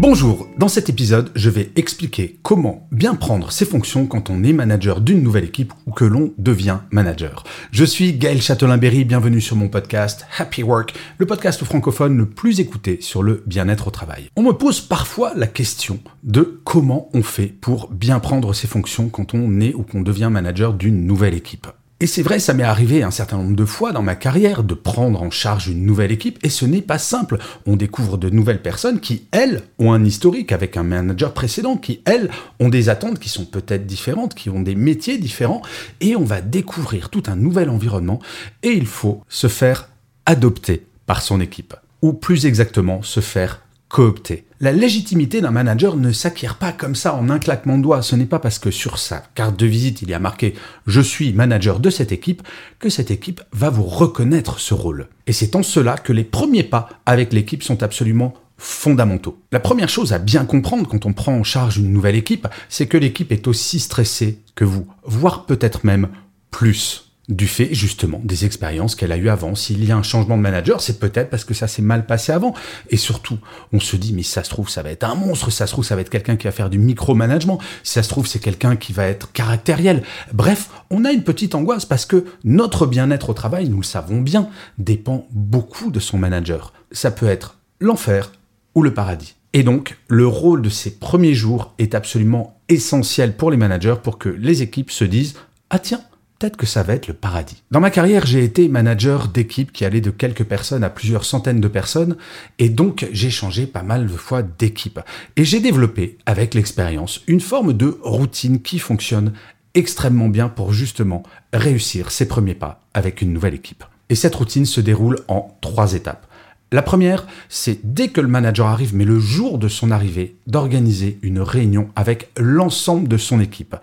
Bonjour, dans cet épisode, je vais expliquer comment bien prendre ses fonctions quand on est manager d'une nouvelle équipe ou que l'on devient manager. Je suis Gaël Châtelain-Berry, bienvenue sur mon podcast Happy Work, le podcast francophone le plus écouté sur le bien-être au travail. On me pose parfois la question de comment on fait pour bien prendre ses fonctions quand on est ou qu'on devient manager d'une nouvelle équipe. Et c'est vrai, ça m'est arrivé un certain nombre de fois dans ma carrière de prendre en charge une nouvelle équipe, et ce n'est pas simple. On découvre de nouvelles personnes qui, elles, ont un historique avec un manager précédent, qui, elles, ont des attentes qui sont peut-être différentes, qui ont des métiers différents, et on va découvrir tout un nouvel environnement, et il faut se faire adopter par son équipe. Ou plus exactement, se faire coopter. La légitimité d'un manager ne s'acquiert pas comme ça en un claquement de doigts. Ce n'est pas parce que sur sa carte de visite il y a marqué je suis manager de cette équipe que cette équipe va vous reconnaître ce rôle. Et c'est en cela que les premiers pas avec l'équipe sont absolument fondamentaux. La première chose à bien comprendre quand on prend en charge une nouvelle équipe, c'est que l'équipe est aussi stressée que vous, voire peut-être même plus du fait justement des expériences qu'elle a eues avant. S'il y a un changement de manager, c'est peut-être parce que ça s'est mal passé avant. Et surtout, on se dit, mais ça se trouve, ça va être un monstre, ça se trouve, ça va être quelqu'un qui va faire du micromanagement, si ça se trouve, c'est quelqu'un qui va être caractériel. Bref, on a une petite angoisse parce que notre bien-être au travail, nous le savons bien, dépend beaucoup de son manager. Ça peut être l'enfer ou le paradis. Et donc, le rôle de ces premiers jours est absolument essentiel pour les managers pour que les équipes se disent, ah tiens, peut-être que ça va être le paradis. Dans ma carrière, j'ai été manager d'équipe qui allait de quelques personnes à plusieurs centaines de personnes, et donc j'ai changé pas mal de fois d'équipe. Et j'ai développé, avec l'expérience, une forme de routine qui fonctionne extrêmement bien pour justement réussir ses premiers pas avec une nouvelle équipe. Et cette routine se déroule en trois étapes. La première, c'est dès que le manager arrive, mais le jour de son arrivée, d'organiser une réunion avec l'ensemble de son équipe.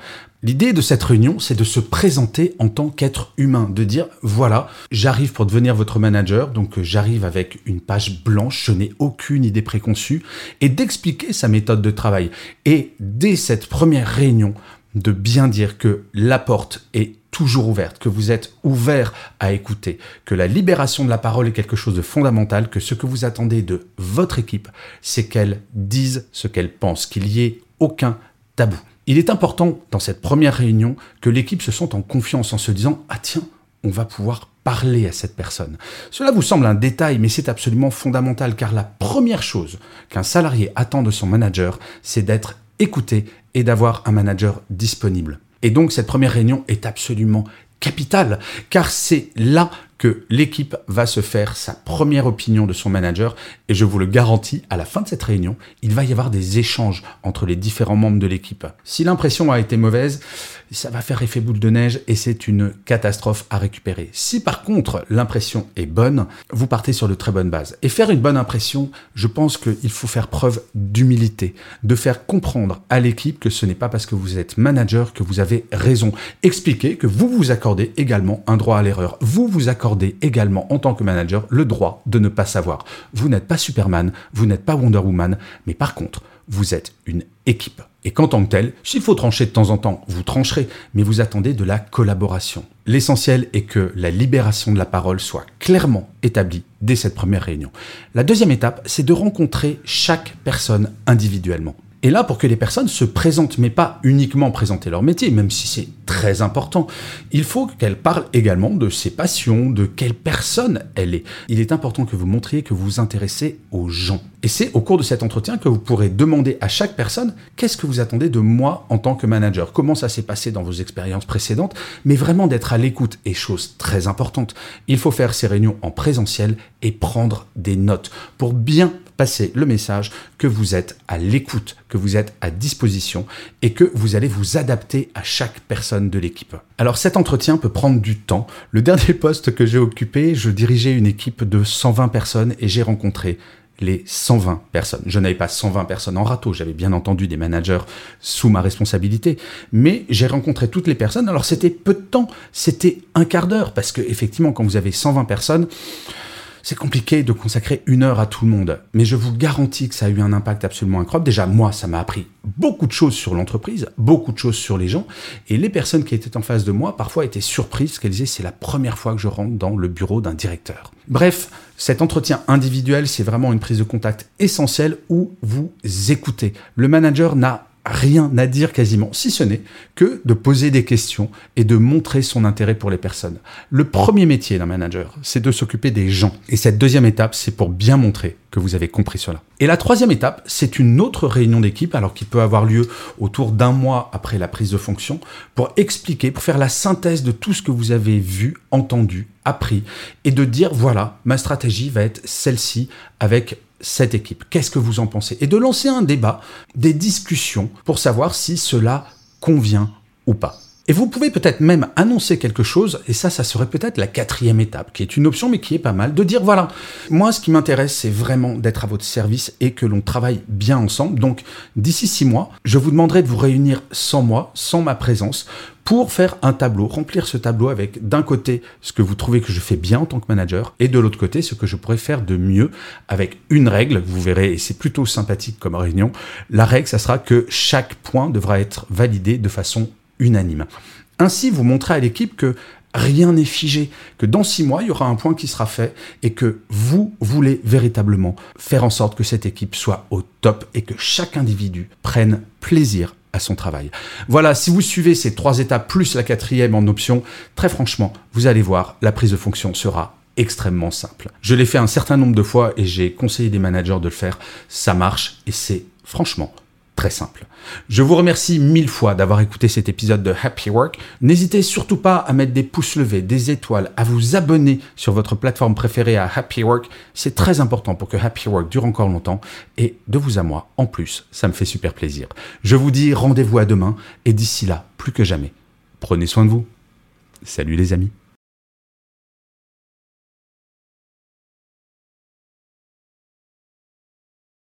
L'idée de cette réunion, c'est de se présenter en tant qu'être humain, de dire voilà, j'arrive pour devenir votre manager, donc j'arrive avec une page blanche, je n'ai aucune idée préconçue, et d'expliquer sa méthode de travail. Et dès cette première réunion, de bien dire que la porte est toujours ouverte, que vous êtes ouvert à écouter, que la libération de la parole est quelque chose de fondamental, que ce que vous attendez de votre équipe, c'est qu'elle dise ce qu'elle pense, qu'il y ait aucun tabou. Il est important dans cette première réunion que l'équipe se sente en confiance en se disant Ah tiens, on va pouvoir parler à cette personne. Cela vous semble un détail, mais c'est absolument fondamental car la première chose qu'un salarié attend de son manager, c'est d'être écouté et d'avoir un manager disponible. Et donc cette première réunion est absolument capitale, car c'est là que l'équipe va se faire sa première opinion de son manager, et je vous le garantis, à la fin de cette réunion, il va y avoir des échanges entre les différents membres de l'équipe. Si l'impression a été mauvaise, ça va faire effet boule de neige et c'est une catastrophe à récupérer. Si par contre l'impression est bonne, vous partez sur de très bonnes bases. Et faire une bonne impression, je pense qu'il faut faire preuve d'humilité, de faire comprendre à l'équipe que ce n'est pas parce que vous êtes manager que vous avez raison. Expliquer que vous vous accordez également un droit à l'erreur. Également en tant que manager le droit de ne pas savoir. Vous n'êtes pas Superman, vous n'êtes pas Wonder Woman, mais par contre, vous êtes une équipe. Et qu'en tant que tel, s'il faut trancher de temps en temps, vous trancherez, mais vous attendez de la collaboration. L'essentiel est que la libération de la parole soit clairement établie dès cette première réunion. La deuxième étape, c'est de rencontrer chaque personne individuellement. Et là, pour que les personnes se présentent, mais pas uniquement présenter leur métier, même si c'est très important, il faut qu'elles parlent également de ses passions, de quelle personne elle est. Il est important que vous montriez que vous vous intéressez aux gens. Et c'est au cours de cet entretien que vous pourrez demander à chaque personne qu'est-ce que vous attendez de moi en tant que manager, comment ça s'est passé dans vos expériences précédentes, mais vraiment d'être à l'écoute. Et chose très importante, il faut faire ces réunions en présentiel et prendre des notes pour bien passer le message que vous êtes à l'écoute, que vous êtes à disposition et que vous allez vous adapter à chaque personne de l'équipe. Alors cet entretien peut prendre du temps. Le dernier poste que j'ai occupé, je dirigeais une équipe de 120 personnes et j'ai rencontré les 120 personnes. Je n'avais pas 120 personnes en râteau, j'avais bien entendu des managers sous ma responsabilité, mais j'ai rencontré toutes les personnes. Alors c'était peu de temps, c'était un quart d'heure, parce que effectivement, quand vous avez 120 personnes, c'est compliqué de consacrer une heure à tout le monde, mais je vous garantis que ça a eu un impact absolument incroyable. Déjà, moi, ça m'a appris beaucoup de choses sur l'entreprise, beaucoup de choses sur les gens, et les personnes qui étaient en face de moi, parfois, étaient surprises, qu'elles disaient, c'est la première fois que je rentre dans le bureau d'un directeur. Bref, cet entretien individuel, c'est vraiment une prise de contact essentielle où vous écoutez. Le manager n'a rien à dire quasiment, si ce n'est que de poser des questions et de montrer son intérêt pour les personnes. Le premier métier d'un manager, c'est de s'occuper des gens. Et cette deuxième étape, c'est pour bien montrer que vous avez compris cela. Et la troisième étape, c'est une autre réunion d'équipe, alors qui peut avoir lieu autour d'un mois après la prise de fonction, pour expliquer, pour faire la synthèse de tout ce que vous avez vu, entendu, appris, et de dire, voilà, ma stratégie va être celle-ci avec cette équipe. Qu'est-ce que vous en pensez? Et de lancer un débat, des discussions pour savoir si cela convient ou pas. Et vous pouvez peut-être même annoncer quelque chose, et ça, ça serait peut-être la quatrième étape, qui est une option, mais qui est pas mal, de dire, voilà, moi, ce qui m'intéresse, c'est vraiment d'être à votre service et que l'on travaille bien ensemble. Donc, d'ici six mois, je vous demanderai de vous réunir sans moi, sans ma présence, pour faire un tableau, remplir ce tableau avec d'un côté ce que vous trouvez que je fais bien en tant que manager et de l'autre côté ce que je pourrais faire de mieux avec une règle, vous verrez, et c'est plutôt sympathique comme réunion, la règle, ça sera que chaque point devra être validé de façon unanime. Ainsi, vous montrez à l'équipe que rien n'est figé, que dans six mois, il y aura un point qui sera fait et que vous voulez véritablement faire en sorte que cette équipe soit au top et que chaque individu prenne plaisir à son travail. Voilà, si vous suivez ces trois étapes plus la quatrième en option, très franchement, vous allez voir, la prise de fonction sera extrêmement simple. Je l'ai fait un certain nombre de fois et j'ai conseillé des managers de le faire. Ça marche et c'est franchement simple. Je vous remercie mille fois d'avoir écouté cet épisode de Happy Work. N'hésitez surtout pas à mettre des pouces levés, des étoiles, à vous abonner sur votre plateforme préférée à Happy Work. C'est très important pour que Happy Work dure encore longtemps et de vous à moi, en plus, ça me fait super plaisir. Je vous dis rendez-vous à demain et d'ici là, plus que jamais, prenez soin de vous. Salut les amis.